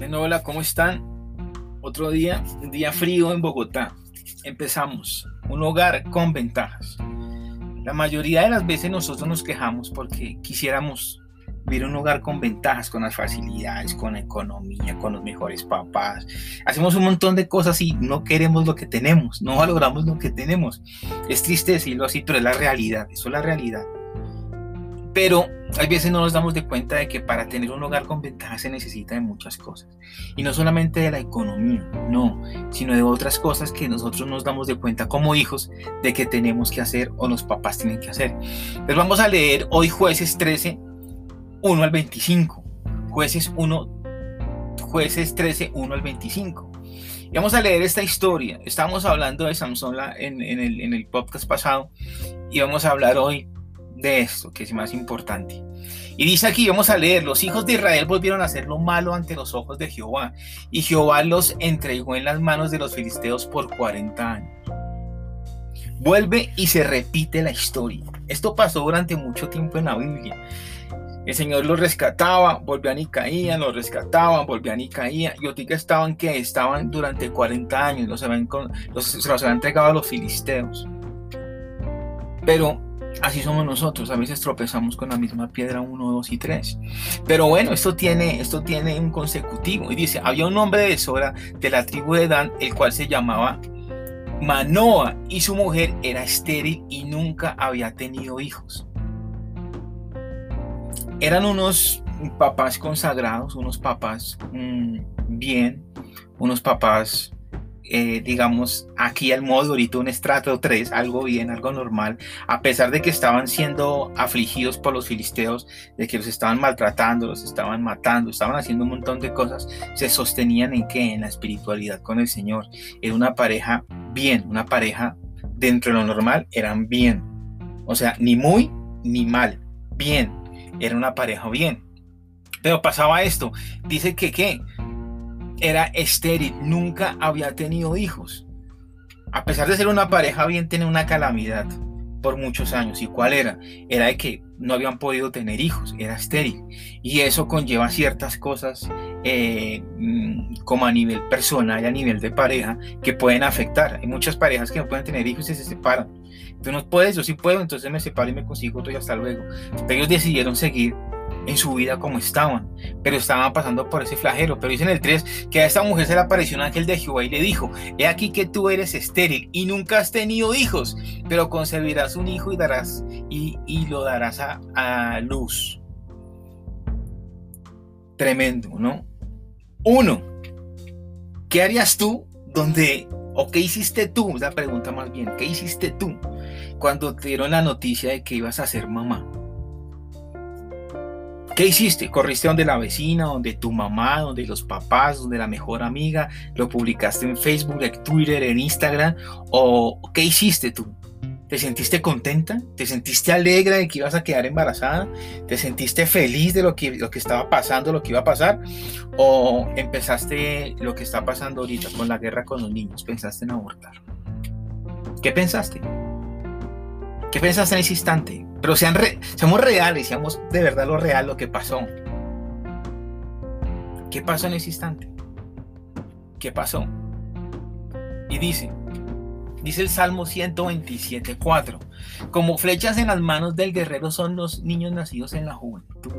Bueno, hola, ¿cómo están? Otro día, un día frío en Bogotá. Empezamos. Un hogar con ventajas. La mayoría de las veces nosotros nos quejamos porque quisiéramos vivir un hogar con ventajas, con las facilidades, con la economía, con los mejores papás. Hacemos un montón de cosas y no queremos lo que tenemos, no valoramos lo que tenemos. Es triste decirlo así, pero es la realidad, eso es la realidad. Pero hay veces no nos damos de cuenta de que para tener un hogar con ventajas se necesita de muchas cosas. Y no solamente de la economía, no, sino de otras cosas que nosotros nos damos de cuenta como hijos de que tenemos que hacer o los papás tienen que hacer. Entonces vamos a leer hoy jueces 13, 1 al 25. Jueces 1, jueces 13, 1 al 25. Y vamos a leer esta historia. Estábamos hablando de Samson en, el, en el podcast pasado y vamos a hablar hoy de esto, que es más importante. Y dice aquí, vamos a leer, los hijos de Israel volvieron a hacer lo malo ante los ojos de Jehová, y Jehová los entregó en las manos de los filisteos por 40 años. Vuelve y se repite la historia. Esto pasó durante mucho tiempo en la Biblia. El Señor los rescataba, volvían y caían, los rescataban, volvían y caían. Y que estaban que estaban durante 40 años, los los, se los habían entregado a los filisteos. Pero Así somos nosotros, a veces tropezamos con la misma piedra 1, 2 y 3. Pero bueno, esto tiene, esto tiene un consecutivo. Y dice, había un hombre de Sora de la tribu de Dan, el cual se llamaba Manoa, y su mujer era estéril y nunca había tenido hijos. Eran unos papás consagrados, unos papás mm, bien, unos papás eh, digamos, aquí al modo ahorita un estrato 3, algo bien, algo normal, a pesar de que estaban siendo afligidos por los filisteos, de que los estaban maltratando, los estaban matando, estaban haciendo un montón de cosas, se sostenían en qué? En la espiritualidad con el Señor. Era una pareja bien, una pareja dentro de lo normal, eran bien. O sea, ni muy ni mal, bien. Era una pareja bien. Pero pasaba esto, dice que qué, era estéril, nunca había tenido hijos. A pesar de ser una pareja bien, tiene una calamidad por muchos años. ¿Y cuál era? Era de que no habían podido tener hijos, era estéril. Y eso conlleva ciertas cosas eh, mm, como a nivel personal a nivel de pareja que pueden afectar. Hay muchas parejas que no pueden tener hijos y se separan. Tú no puedes, yo sí puedo, entonces me separo y me consigo otro y hasta luego. Pero ellos decidieron seguir en su vida como estaban, pero estaban pasando por ese flagelo. Pero dice en el 3 que a esta mujer se le apareció un ángel de Jehová y le dijo, he aquí que tú eres estéril y nunca has tenido hijos, pero concebirás un hijo y darás y, lo darás a, a luz. Tremendo, ¿no? Uno, ¿qué harías tú donde, o qué hiciste tú? La pregunta más bien, ¿qué hiciste tú cuando te dieron la noticia de que ibas a ser mamá? ¿Qué hiciste? ¿Corriste donde la vecina, donde tu mamá, donde los papás, donde la mejor amiga? ¿Lo publicaste en Facebook, en Twitter, en Instagram? ¿O qué hiciste tú? ¿Te sentiste contenta? ¿Te sentiste alegre de que ibas a quedar embarazada? ¿Te sentiste feliz de lo que, lo que estaba pasando, lo que iba a pasar? ¿O empezaste lo que está pasando ahorita con la guerra con los niños? ¿Pensaste en abortar? ¿Qué pensaste? ¿Qué pensaste en ese instante? Pero sean seamos reales, seamos de verdad lo real, lo que pasó. ¿Qué pasó en ese instante? ¿Qué pasó? Y dice, dice el Salmo 127, 4, como flechas en las manos del guerrero son los niños nacidos en la juventud.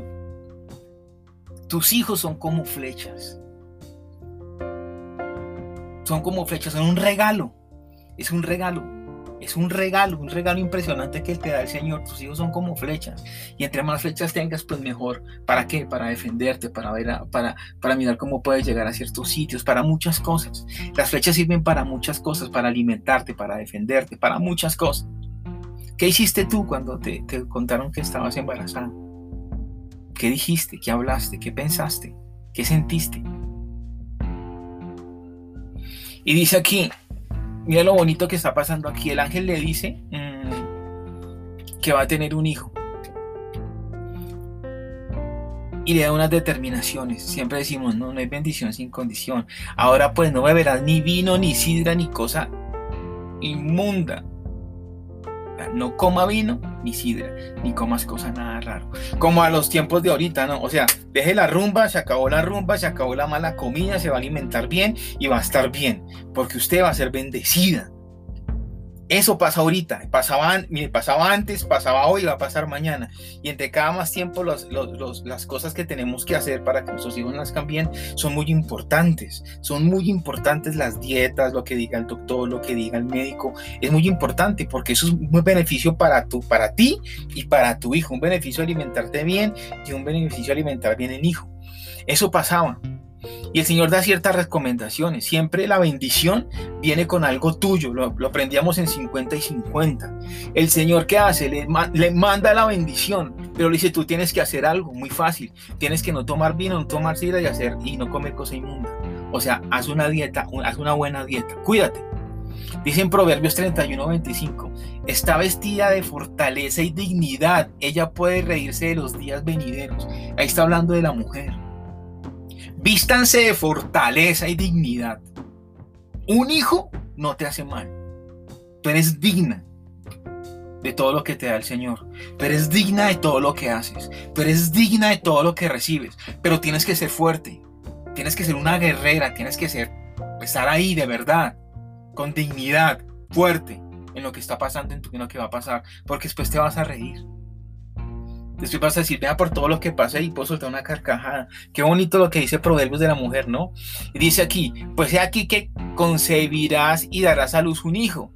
Tus hijos son como flechas. Son como flechas, son un regalo. Es un regalo es un regalo, un regalo impresionante que te da el Señor. Tus hijos son como flechas. Y entre más flechas tengas, pues mejor. ¿Para qué? Para defenderte, para ver, para, para mirar cómo puedes llegar a ciertos sitios, para muchas cosas. Las flechas sirven para muchas cosas, para alimentarte, para defenderte, para muchas cosas. ¿Qué hiciste tú cuando te, te contaron que estabas embarazada? ¿Qué dijiste? ¿Qué hablaste? ¿Qué pensaste? ¿Qué sentiste? Y dice aquí, Mira lo bonito que está pasando aquí. El ángel le dice mm, que va a tener un hijo. Y le da unas determinaciones. Siempre decimos, no, no hay bendición sin condición. Ahora pues no beberás ni vino, ni sidra, ni cosa inmunda. No coma vino, ni sidra, ni comas cosa nada raro. Como a los tiempos de ahorita, ¿no? O sea, deje la rumba, se acabó la rumba, se acabó la mala comida, se va a alimentar bien y va a estar bien, porque usted va a ser bendecida. Eso pasa ahorita, pasaba, pasaba antes, pasaba hoy, va a pasar mañana. Y entre cada más tiempo las cosas que tenemos que hacer para que nuestros hijos nazcan bien son muy importantes. Son muy importantes las dietas, lo que diga el doctor, lo que diga el médico. Es muy importante porque eso es un beneficio para, tu, para ti y para tu hijo. Un beneficio alimentarte bien y un beneficio alimentar bien el hijo. Eso pasaba. Y el Señor da ciertas recomendaciones. Siempre la bendición viene con algo tuyo. Lo, aprendíamos en 50 y 50. El Señor, ¿qué hace? Le, manda la bendición, pero le dice, tú tienes que hacer algo muy fácil. Tienes que no tomar vino, no tomar sidra y, hacer, y no comer cosa inmunda. O sea, haz una dieta, haz una buena dieta. Cuídate. Dice en Proverbios 31, 25, está vestida de fortaleza y dignidad. Ella puede reírse de los días venideros. Ahí está hablando de la mujer. Vístanse de fortaleza y dignidad. Un hijo no te hace mal. Tú eres digna de todo lo que te da el Señor. Tú eres digna de todo lo que haces. Tú eres digna de todo lo que recibes. Pero tienes que ser fuerte. Tienes que ser una guerrera. Tienes que ser, estar ahí de verdad. Con dignidad. Fuerte. En lo que está pasando, en, en lo que va a pasar. Porque después te vas a reír. Después vas a decir, vea por todo lo que pasa y puedo soltar una carcajada. Qué bonito lo que dice Proverbios de la mujer, ¿no? Dice aquí, pues he aquí que concebirás y darás a luz un hijo.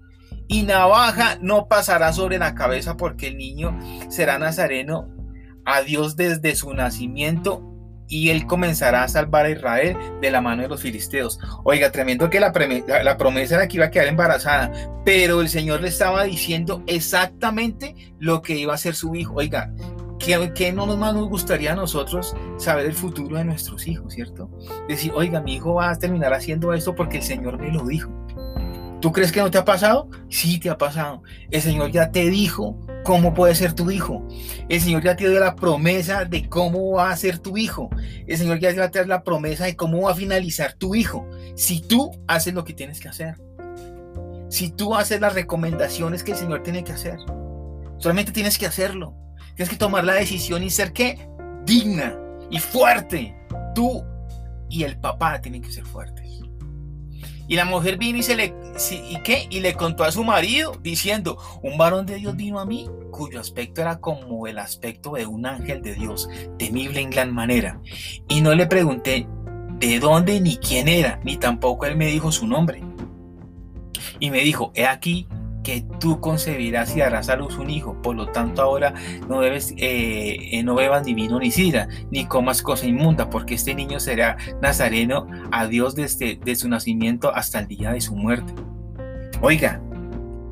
Y navaja no pasará sobre la cabeza porque el niño será nazareno a Dios desde su nacimiento y él comenzará a salvar a Israel de la mano de los filisteos. Oiga, tremendo que la, la, promesa era que iba a quedar embarazada, pero el Señor le estaba diciendo exactamente lo que iba a ser su hijo. Oiga, ¿Qué, no más nos gustaría a nosotros saber el futuro de nuestros hijos, cierto? Decir, oiga, mi hijo va a terminar haciendo esto porque el Señor me lo dijo. ¿Tú crees que no te ha pasado? Sí, te ha pasado. El Señor ya te dijo cómo puede ser tu hijo. El Señor ya te dio la promesa de cómo va a ser tu hijo. El Señor ya te dar la promesa de cómo va a finalizar tu hijo. Si tú haces lo que tienes que hacer. Si tú haces las recomendaciones que el Señor tiene que hacer. Solamente tienes que hacerlo. Tienes que tomar la decisión y ser qué? Digna y fuerte. Tú y el papá tienen que ser fuertes. Y la mujer vino y se le y qué? Y le contó a su marido diciendo, "Un varón de Dios vino a mí, cuyo aspecto era como el aspecto de un ángel de Dios, temible en gran manera." Y no le pregunté de dónde ni quién era, ni tampoco él me dijo su nombre. Y me dijo, "He aquí que tú concebirás y darás a luz un hijo. Por lo tanto, ahora no debes, eh, eh, no bebas ni vino ni sidra, ni comas cosa inmunda, porque este niño será nazareno a Dios desde de su nacimiento hasta el día de su muerte. Oiga,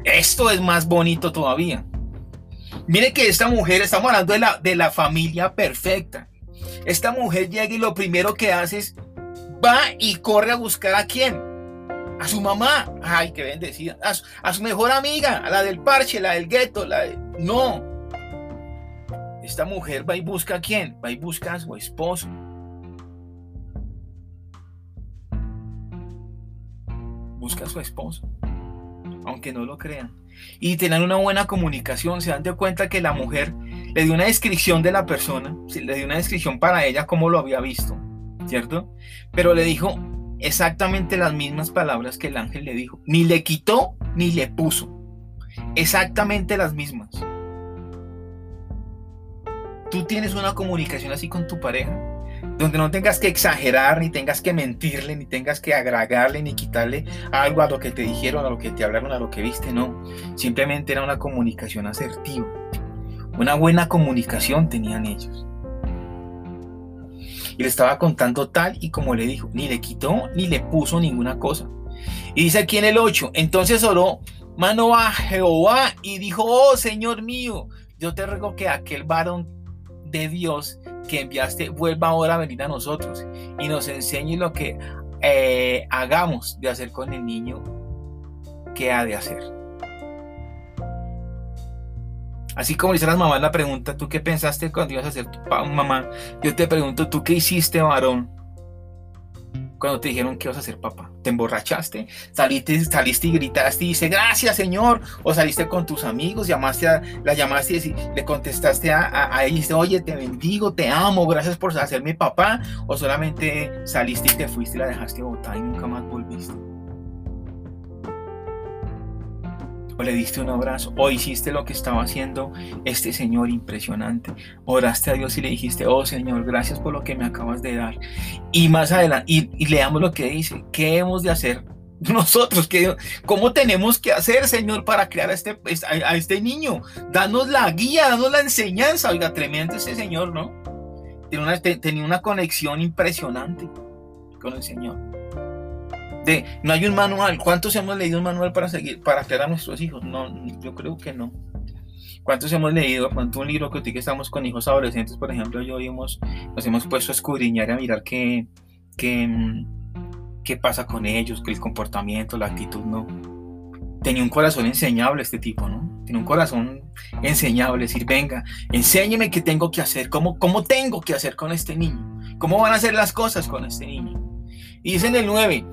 esto es más bonito todavía. Mire que esta mujer, estamos hablando de la, de la familia perfecta. Esta mujer llega y lo primero que hace es va y corre a buscar a quién? A su mamá, ay, qué bendecida, a su, mejor amiga, a la del parche, la del gueto, la de... No. Esta mujer va y busca a quién? Va y busca a su esposo. Busca a su esposo, aunque no lo crean. Y tienen una buena comunicación, se dan de cuenta que la mujer le dio una descripción de la persona, le dio una descripción para ella como lo había visto, ¿cierto? Pero le dijo, exactamente las mismas palabras que el ángel le dijo. Ni le quitó ni le puso. Exactamente las mismas. Tú tienes una comunicación así con tu pareja, donde no tengas que exagerar, ni tengas que mentirle, ni tengas que agregarle, ni quitarle algo a lo que te dijeron, a lo que te hablaron, a lo que viste, no. Simplemente era una comunicación asertiva. Una buena comunicación tenían ellos y le estaba contando tal y como le dijo, ni le quitó ni le puso ninguna cosa. Y dice aquí en el 8, entonces oró mano a Jehová y dijo, oh Señor mío, yo te ruego que aquel varón de Dios que enviaste vuelva ahora a venir a nosotros y nos enseñe lo que eh, hagamos de hacer con el niño que ha de hacer. Así como dice las mamás la pregunta, ¿tú qué pensaste cuando ibas a ser tu mamá? Yo te pregunto, ¿tú qué hiciste, varón? cuando te dijeron que ibas a ser papá? ¿Te emborrachaste? ¿Saliste, saliste y gritaste y dice gracias Señor? ¿O saliste con tus amigos, llamaste a, la llamaste y le contestaste a, a, a ella y dice, oye, te bendigo, te amo, gracias por hacerme papá? ¿O solamente saliste y te fuiste y la dejaste botada y nunca más volviste? O le diste un abrazo, o hiciste lo que estaba haciendo este Señor impresionante. Oraste a Dios y le dijiste, oh Señor, gracias por lo que me acabas de dar. Y más adelante, y, leamos lo que dice, ¿qué hemos de hacer nosotros? ¿qué, ¿Cómo tenemos que hacer, Señor, para crear a este, a este niño? Danos la guía, danos la enseñanza. Oiga, tremendo ese Señor, ¿no? tenía una conexión impresionante con el Señor no hay un manual. ¿Cuántos hemos leído un manual para seguir, para crear a nuestros hijos? No, yo creo que no. ¿Cuántos hemos leído? ¿Cuánto un libro que que estamos con hijos adolescentes, por ejemplo, yo hemos, nos hemos puesto a escudriñar y a mirar qué, qué, qué pasa con ellos, qué el comportamiento, la actitud, no. Tenía un corazón enseñable este tipo, ¿no? Tiene un corazón enseñable, decir, venga, enséñeme qué tengo que hacer, cómo, cómo tengo que hacer con este niño, cómo van a hacer las cosas con este niño. Y dice en el 9,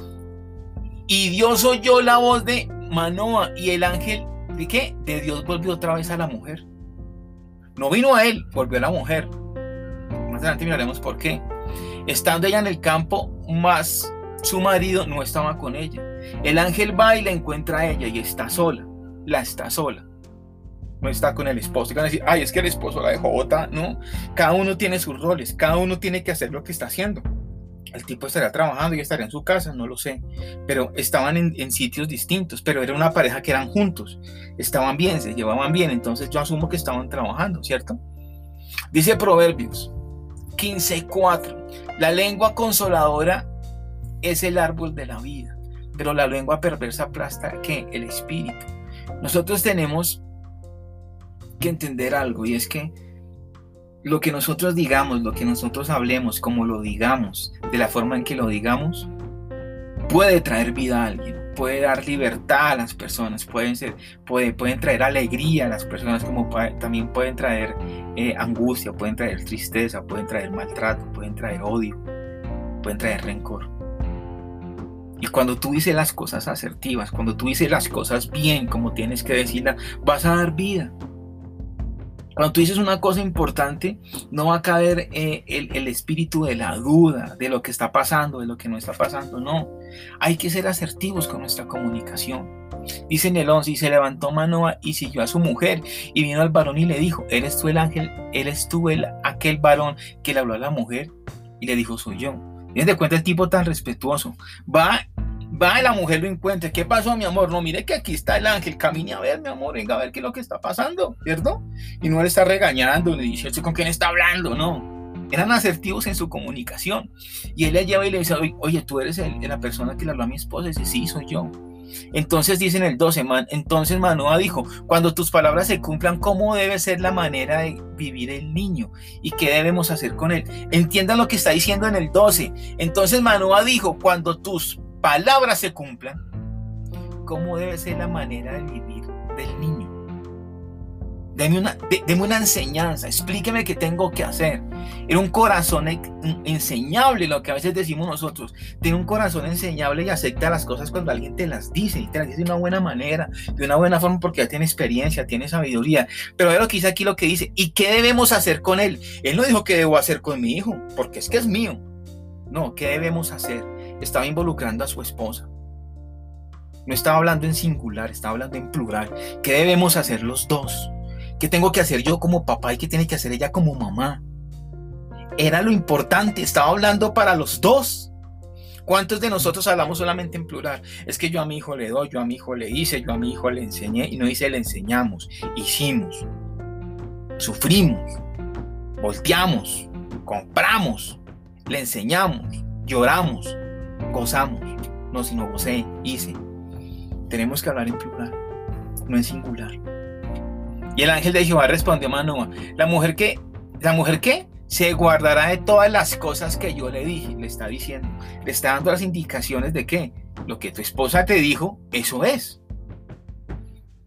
y Dios oyó la voz de Manoa y el ángel de qué? De Dios volvió otra vez a la mujer. No vino a él, volvió a la mujer. Más adelante miraremos por qué. Estando ella en el campo, más su marido no estaba con ella. El ángel va y la encuentra a ella y está sola. La está sola. No está con el esposo. Y van a decir, ay, es que el esposo la dejó bota. No, cada uno tiene sus roles. Cada uno tiene que hacer lo que está haciendo el tipo estaría trabajando y estaría en su casa, no lo sé, pero estaban en, sitios distintos, pero era una pareja que eran juntos, estaban bien, se llevaban bien, entonces yo asumo que estaban trabajando, ¿cierto? Dice Proverbios 15:4, la lengua consoladora es el árbol de la vida, pero la lengua perversa aplasta que el espíritu. Nosotros tenemos que entender algo y es que lo que nosotros digamos, lo que nosotros hablemos, como lo digamos, de la forma en que lo digamos, puede traer vida a alguien, puede dar libertad a las personas, pueden, ser, puede, pueden traer alegría a las personas, como también pueden traer eh, angustia, pueden traer tristeza, pueden traer maltrato, pueden traer odio, pueden traer rencor. Y cuando tú dices las cosas asertivas, cuando tú dices las cosas bien, como tienes que decirlas, vas a dar vida. Cuando tú dices una cosa importante, no va a caer eh, el, espíritu de la duda, de lo que está pasando, de lo que no está pasando, no. Hay que ser asertivos con nuestra comunicación. Dice en el 11, y se levantó Manoa y siguió a su mujer, y vino al varón y le dijo, ¿eres tú el ángel? ¿Eres tú el, aquel varón que le habló a la mujer? Y le dijo, soy yo. Tienes de cuenta el tipo tan respetuoso. Va Va y la mujer lo encuentra. ¿Qué pasó, mi amor? No, mire que aquí está el ángel. Camine a ver, mi amor. Venga a ver qué es lo que está pasando, ¿cierto? Y no le está regañando, le dice, ¿con quién está hablando? No. Eran asertivos en su comunicación. Y él le lleva y le dice, oye, tú eres la persona que le habló a mi esposa. Y dice, sí, soy yo. Entonces dice en el 12, man, entonces Manoa dijo, cuando tus palabras se cumplan, ¿cómo debe ser la manera de vivir el niño? ¿Y qué debemos hacer con él? Entiendan lo que está diciendo en el 12. Entonces Manoa dijo, cuando tus palabras se cumplan, ¿cómo debe ser la manera de vivir del niño? Deme una, una enseñanza, explíqueme qué tengo que hacer. Era un corazón enseñable, lo que a veces decimos nosotros. Tiene un corazón enseñable y acepta las cosas cuando alguien te las dice y te las dice de una buena manera, de una buena forma, porque ya tiene experiencia, tiene sabiduría. Pero lo que dice aquí, lo que dice. ¿Y qué debemos hacer con él? Él no dijo qué debo hacer con mi hijo, porque es que es mío. No, ¿qué debemos hacer? Estaba involucrando a su esposa. No estaba hablando en singular, estaba hablando en plural. ¿Qué debemos hacer los dos? ¿Qué tengo que hacer yo como papá y qué tiene que hacer ella como mamá? Era lo importante, estaba hablando para los dos. ¿Cuántos de nosotros hablamos solamente en plural? Es que yo a mi hijo le doy, yo a mi hijo le hice, yo a mi hijo le enseñé y no dice le enseñamos, hicimos, sufrimos, volteamos, compramos, le enseñamos, lloramos, gozamos, no sino gocé, hice. Tenemos que hablar en plural, no en singular. Y el ángel de Jehová respondió a Manoa, la mujer que, la mujer que se guardará de todas las cosas que yo le dije, le está diciendo, le está dando las indicaciones de que lo que tu esposa te dijo, eso es.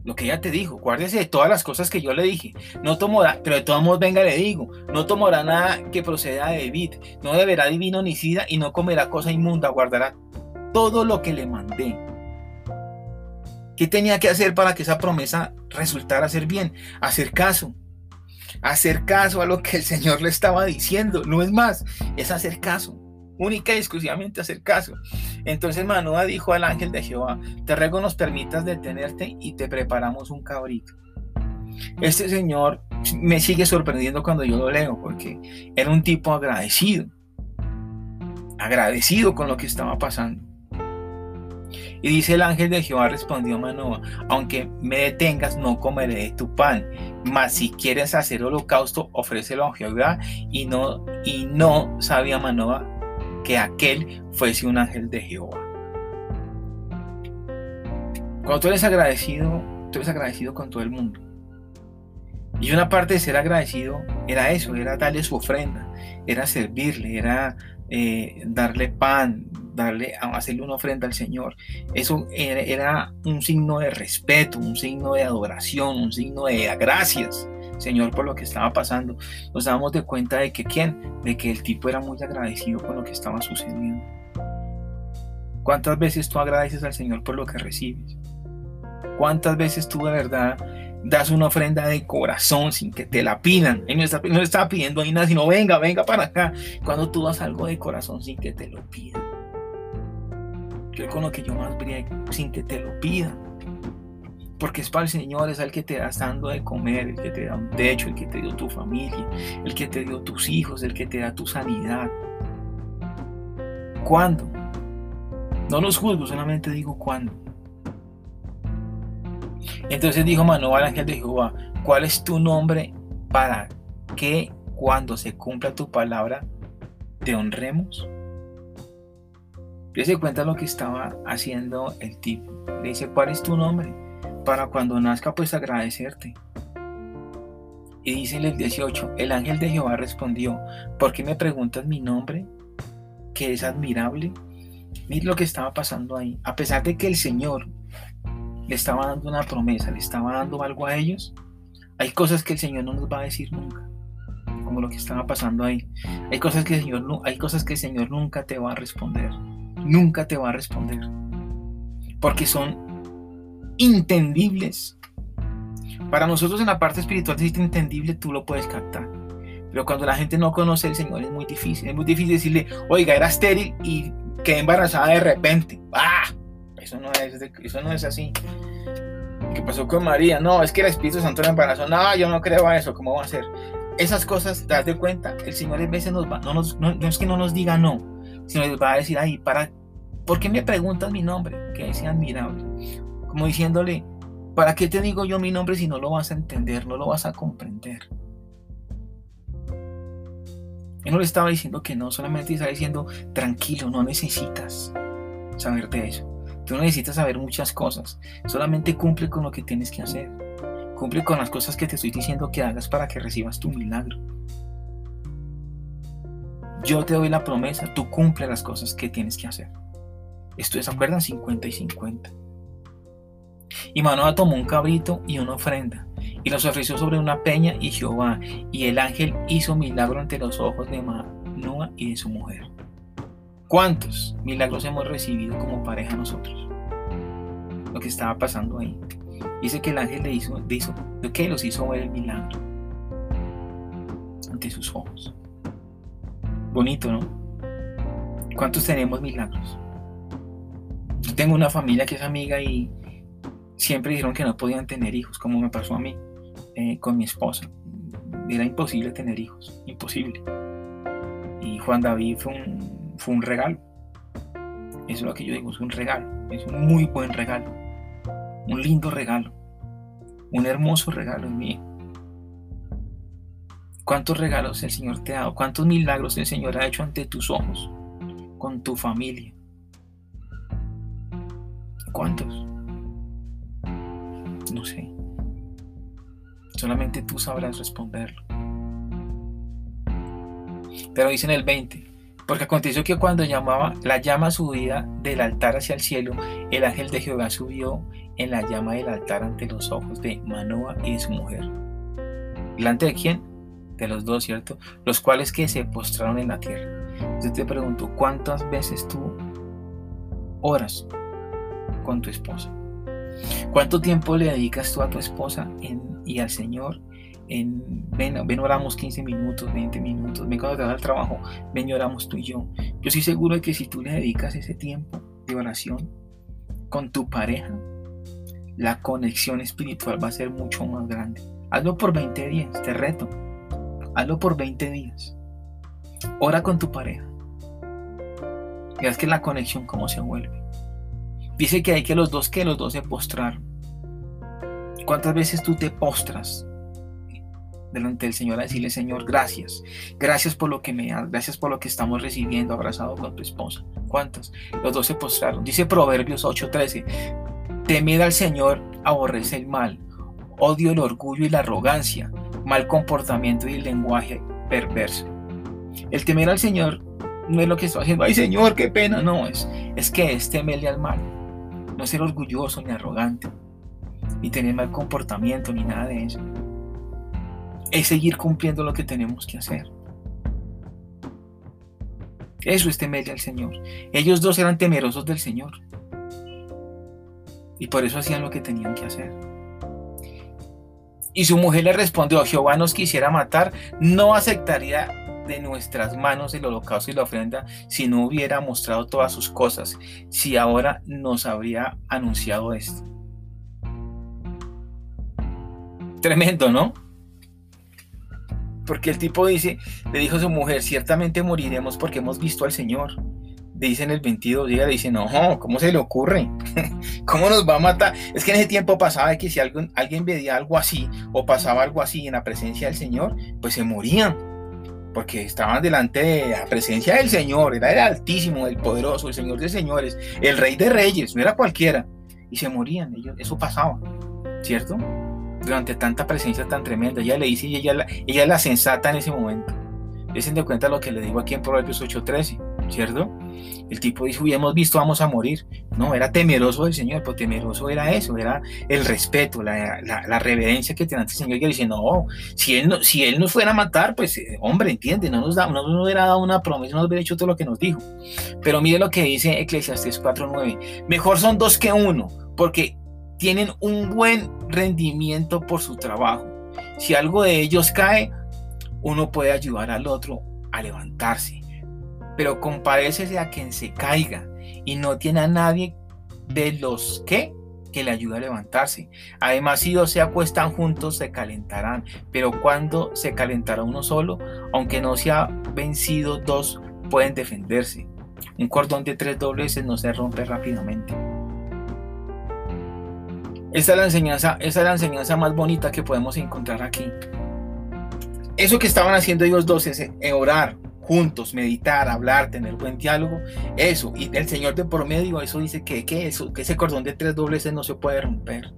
Lo que ella te dijo, guárdese de todas las cosas que yo le dije. No tomará, pero de todos modos venga le digo, no tomará nada que proceda de vid, no beberá divino ni sida y no comerá cosa inmunda, guardará todo lo que le mandé. ¿Qué tenía que hacer para que esa promesa resultara ser bien? Hacer caso. Hacer caso a lo que el Señor le estaba diciendo. No es más, es hacer caso única y exclusivamente hacer caso. Entonces Manoa dijo al ángel de Jehová, te ruego nos permitas detenerte y te preparamos un cabrito. Este señor me sigue sorprendiendo cuando yo lo leo, porque era un tipo agradecido, agradecido con lo que estaba pasando. Y dice el ángel de Jehová, respondió Manoa, aunque me detengas, no comeré de tu pan, mas si quieres hacer holocausto, ofrécelo a Jehová. Y no, y no sabía Manoa que aquel fuese un ángel de Jehová. Cuando tú eres agradecido, tú eres agradecido con todo el mundo. Y una parte de ser agradecido era eso, era darle su ofrenda, era servirle, era eh, darle pan, darle, hacerle una ofrenda al Señor. Eso era, era, un signo de respeto, un signo de adoración, un signo de gracias. Señor, por lo que estaba pasando. Nos damos de cuenta de que quién, de que el tipo era muy agradecido con lo que estaba sucediendo. ¿Cuántas veces tú agradeces al Señor por lo que recibes? ¿Cuántas veces tú de verdad das una ofrenda de corazón sin que te la pidan? Él no está, no está pidiendo ahí nada, sino venga, venga para acá. Cuando tú das algo de corazón sin que te lo pidan. Yo con lo que yo más brille sin que te lo pidan porque es para el Señor, es el que te da dando de comer, el que te da un techo, el que te dio tu familia, el que te dio tus hijos, el que te da tu sanidad. ¿Cuándo? No los juzgo, solamente digo cuándo. Entonces dijo Manoah al ángel de Jehová, ¿cuál es tu nombre para que cuando se cumpla tu palabra te honremos? se cuenta lo que estaba haciendo el tipo. Le dice, ¿cuál es tu nombre? Para cuando nazca pues agradecerte. Y dice el 18, el ángel de Jehová respondió, ¿por qué me preguntas mi nombre? Que es admirable. Mira lo que estaba pasando ahí. A pesar de que el Señor le estaba dando una promesa, le estaba dando algo a ellos, hay cosas que el Señor no nos va a decir nunca, como lo que estaba pasando ahí. Hay cosas que el Señor, hay cosas que el Señor nunca te va a responder, nunca te va a responder, porque son entendibles. Para nosotros en la parte espiritual, es entendible, tú lo puedes captar. Pero cuando la gente no conoce al Señor es muy difícil. Es muy difícil decirle, oiga, era estéril y quedé embarazada de repente. ¡Ah! Eso no es, eso no es así. ¿Qué pasó con María? No, es que el Espíritu Santo la embarazó. No, yo no creo a eso. ¿Cómo va a ser? Esas cosas, das de cuenta, el Señor a veces nos va, no, es que no nos diga no, sino nos va a decir, ay, para, ¿por qué me preguntas mi nombre? Que es admirable como diciéndole, ¿para qué te digo yo mi nombre si no lo vas a entender, no lo vas a comprender? Él no le estaba diciendo que no, solamente estaba diciendo, tranquilo, no necesitas saber de eso. Tú no necesitas saber muchas cosas, solamente cumple con lo que tienes que hacer. Cumple con las cosas que te estoy diciendo que hagas para que recibas tu milagro. Yo te doy la promesa, tú cumple las cosas que tienes que hacer. Esto es, acuerdan, 50 y 50. Y Manoah tomó un cabrito y una ofrenda, y los ofreció sobre una peña y Jehová, y el ángel hizo milagro ante los ojos de Manoah y de su mujer. ¿Cuántos milagros hemos recibido como pareja nosotros? Lo que estaba pasando ahí. Dice que el ángel le hizo, le hizo ¿qué? Los hizo ver el milagro ante sus ojos. Bonito, ¿no? ¿Cuántos tenemos milagros? Yo tengo una familia que es amiga y siempre dijeron que no podían tener hijos, como me pasó a mí eh, con mi esposa. Era imposible tener hijos, imposible. Y Juan David fue un, fue un regalo. Eso es lo que yo digo, es un regalo, es un muy buen regalo, un lindo regalo, un hermoso regalo en mí. ¿Cuántos regalos el Señor te ha dado? ¿Cuántos milagros el Señor ha hecho ante tus ojos, con tu familia? ¿Cuántos? No sé. Solamente tú sabrás responderlo. Pero dice en el 20, Porque aconteció que cuando llamaba la llama subida del altar hacia el cielo, el ángel de Jehová subió en la llama del altar ante los ojos de Manoa y su mujer. ¿Delante de quién? De los dos, ¿cierto? Los cuales que se postraron en la tierra. Yo te pregunto, ¿cuántas veces tú oras con tu esposa? ¿Cuánto tiempo le dedicas tú a tu esposa y al Señor en, ven, ven, oramos 15 minutos, 20 minutos, ven cuando te vas al trabajo, ven y oramos tú y yo. Yo estoy seguro de que si tú le dedicas ese tiempo de oración con tu pareja, la conexión espiritual va a ser mucho más grande. Hazlo por 20 días, te reto. Hazlo por 20 días. Ora con tu pareja. Haz que la conexión cómo se vuelve. Dice que hay que los dos, que los dos se postraron. ¿Cuántas veces tú te postras delante del Señor a decirle, Señor, gracias. Gracias por lo que me das, gracias por lo que estamos recibiendo abrazado con tu esposa. ¿Cuántos? Los dos se postraron. Dice Proverbios 8:13, temed al Señor, aborrece el mal, odio el orgullo y la arrogancia, mal comportamiento y el lenguaje perverso. El temer al Señor no es lo que estoy haciendo, ay Señor, qué pena, no, es, es que es temerle al mal, no ser orgulloso ni arrogante, ni tener mal comportamiento, ni nada de eso es seguir cumpliendo lo que tenemos que hacer. Eso es temerle al Señor. Ellos dos eran temerosos del Señor. Y por eso hacían lo que tenían que hacer. Y su mujer le respondió, Jehová nos quisiera matar, no aceptaría de nuestras manos el holocausto y la ofrenda si no hubiera mostrado todas sus cosas, si ahora nos habría anunciado esto. Tremendo, ¿no? Porque el tipo dice, le dijo a su mujer, ciertamente moriremos porque hemos visto al Señor. Dice en el 22, ella le dice, no, ¿cómo se le ocurre? ¿Cómo nos va a matar? Es que en ese tiempo pasaba que si alguien veía algo así o pasaba algo así en la presencia del Señor, pues se morían. Porque estaban delante de la presencia del Señor, era el altísimo, el poderoso, el Señor de señores, el rey de reyes, no era cualquiera. Y se morían, ellos, eso pasaba, ¿cierto? durante tanta presencia tan tremenda. Ella le dice y ella, ella es la sensata en ese momento. Desen de cuenta lo que le digo aquí en Proverbios 8:13, ¿cierto? El tipo uy, hemos visto, vamos a morir. No, era temeroso del Señor, pero temeroso era eso, era el respeto, la, la, reverencia que tenía ante el Señor. Y él dice, no, si él, no, si él nos fuera a matar, pues, eh, hombre, entiende, no nos, da, no nos hubiera dado una promesa, no nos hubiera hecho todo lo que nos dijo. Pero mire lo que dice Eclesiastes 4:9, mejor son dos que uno, porque tienen un buen rendimiento por su trabajo. Si algo de ellos cae, uno puede ayudar al otro a levantarse. Pero compadécese a quien se caiga y no tiene a nadie de los que que le ayude a levantarse. Además, si dos se acuestan juntos, se calentarán. Pero cuando se calentará uno solo, aunque no se ha vencido, dos pueden defenderse. Un cordón de tres dobleces no se rompe rápidamente. Esta es la enseñanza, esa es la enseñanza más bonita que podemos encontrar aquí. Eso que estaban haciendo ellos dos es eh, orar juntos, meditar, hablar, tener buen diálogo, eso. Y el Señor de por medio, eso dice que, que, eso, que ese cordón de tres dobleces no se puede romper.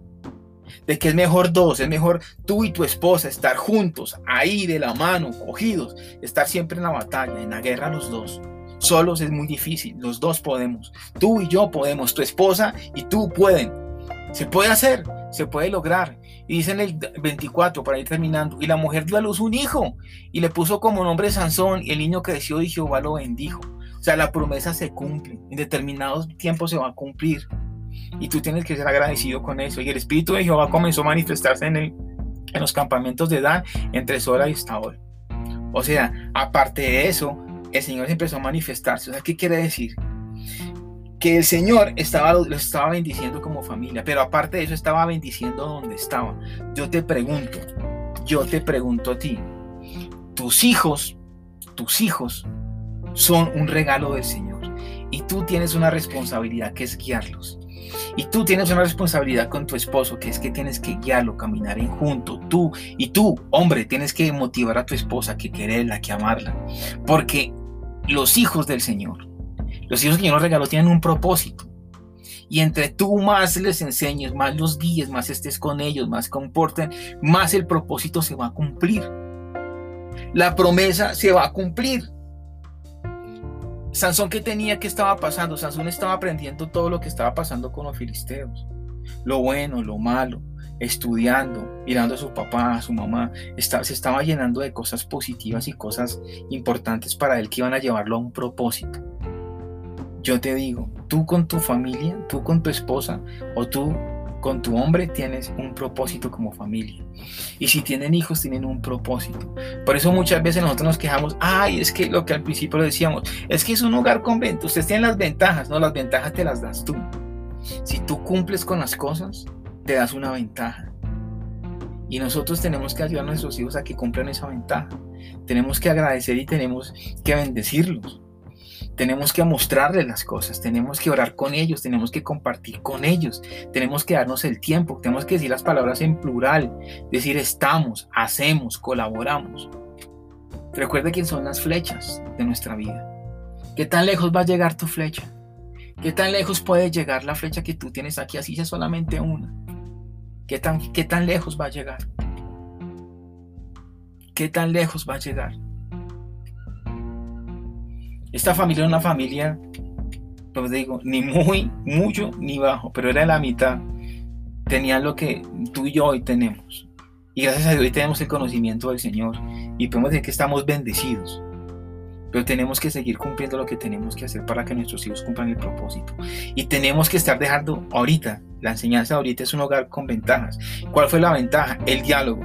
De que es mejor dos, es mejor tú y tu esposa estar juntos, ahí de la mano, cogidos, estar siempre en la batalla, en la guerra los dos. Solos es muy difícil, los dos podemos. Tú y yo podemos, tu esposa y tú pueden. Se puede hacer, se puede lograr. Y dice en el 24, para ir terminando, y la mujer dio a luz un hijo y le puso como nombre Sansón y el niño creció y Jehová lo bendijo. O sea, la promesa se cumple, en determinados tiempos se va a cumplir. Y tú tienes que ser agradecido con eso. Y el Espíritu de Jehová comenzó a manifestarse en, el, en los campamentos de Dan entre Sora y Estaol. O sea, aparte de eso, el Señor empezó a manifestarse. O sea, ¿qué quiere decir? Que el Señor estaba, lo estaba bendiciendo como familia, pero aparte de eso estaba bendiciendo donde estaba. Yo te pregunto, yo te pregunto a ti, tus hijos, tus hijos son un regalo del Señor y tú tienes una responsabilidad que es guiarlos. Y tú tienes una responsabilidad con tu esposo, que es que tienes que guiarlo, caminar en junto. Tú y tú, hombre, tienes que motivar a tu esposa, que quererla, que amarla. Porque los hijos del Señor los hijos que Dios nos regaló tienen un propósito. Y entre tú más les enseñes, más los guíes, más estés con ellos, más comporten, más el propósito se va a cumplir. La promesa se va a cumplir. Sansón que tenía que estaba pasando, Sansón estaba aprendiendo todo lo que estaba pasando con los filisteos, lo bueno, lo malo, estudiando, mirando a su papá, a su mamá, se estaba llenando de cosas positivas y cosas importantes para él que iban a llevarlo a un propósito. Yo te digo, tú con tu familia, tú con tu esposa o tú con tu hombre tienes un propósito como familia. Y si tienen hijos, tienen un propósito. Por eso muchas veces nosotros nos quejamos, ay, es que lo que al principio decíamos, es que es un hogar convento, ustedes tienen las ventajas, no, las ventajas te las das tú. Si tú cumples con las cosas, te das una ventaja. Y nosotros tenemos que ayudar a nuestros hijos a que cumplan esa ventaja. Tenemos que agradecer y tenemos que bendecirlos. Tenemos que mostrarles las cosas, tenemos que orar con ellos, tenemos que compartir con ellos, tenemos que darnos el tiempo, tenemos que decir las palabras en plural, decir estamos, hacemos, colaboramos. Recuerde quién son las flechas de nuestra vida. ¿Qué tan lejos va a llegar tu flecha? ¿Qué tan lejos puede llegar la flecha que tú tienes aquí? Así sea solamente una. ¿Qué tan, ¿Qué tan lejos va a llegar? ¿Qué tan lejos va a llegar? Esta familia era una familia, pues digo, ni muy, mucho, ni bajo, pero era la mitad. Tenían lo que tú y yo hoy tenemos. Y gracias a Dios hoy tenemos el conocimiento del Señor. Y podemos decir que estamos bendecidos. Pero tenemos que seguir cumpliendo lo que tenemos que hacer para que nuestros hijos cumplan el propósito. Y tenemos que estar dejando ahorita, la enseñanza ahorita es un hogar con ventajas. ¿Cuál fue la ventaja? El diálogo.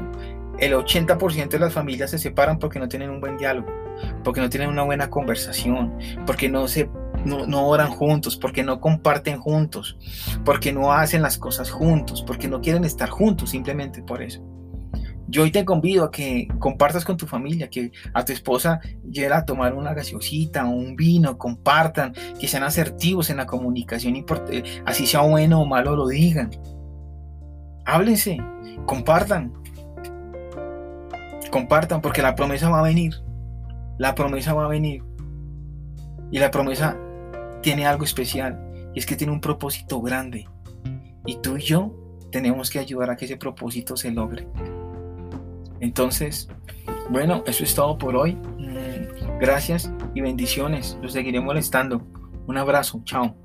El 80% de las familias se separan porque no tienen un buen diálogo, porque no tienen una buena conversación, porque no se no, no, oran juntos, porque no comparten juntos, porque no hacen las cosas juntos, porque no quieren estar juntos, simplemente por eso. Yo hoy te convido a que compartas con tu familia, que a tu esposa llegue a tomar una gaseosita o un vino, compartan, que sean asertivos en la comunicación, y así sea bueno o malo lo digan. Háblense, compartan, compartan, porque la promesa va a venir. La promesa va a venir. Y la promesa tiene algo especial, y es que tiene un propósito grande. Y tú y yo tenemos que ayudar a que ese propósito se logre. Entonces, bueno, eso es todo por hoy. Gracias y bendiciones. Los seguiré molestando. Un abrazo. Chao.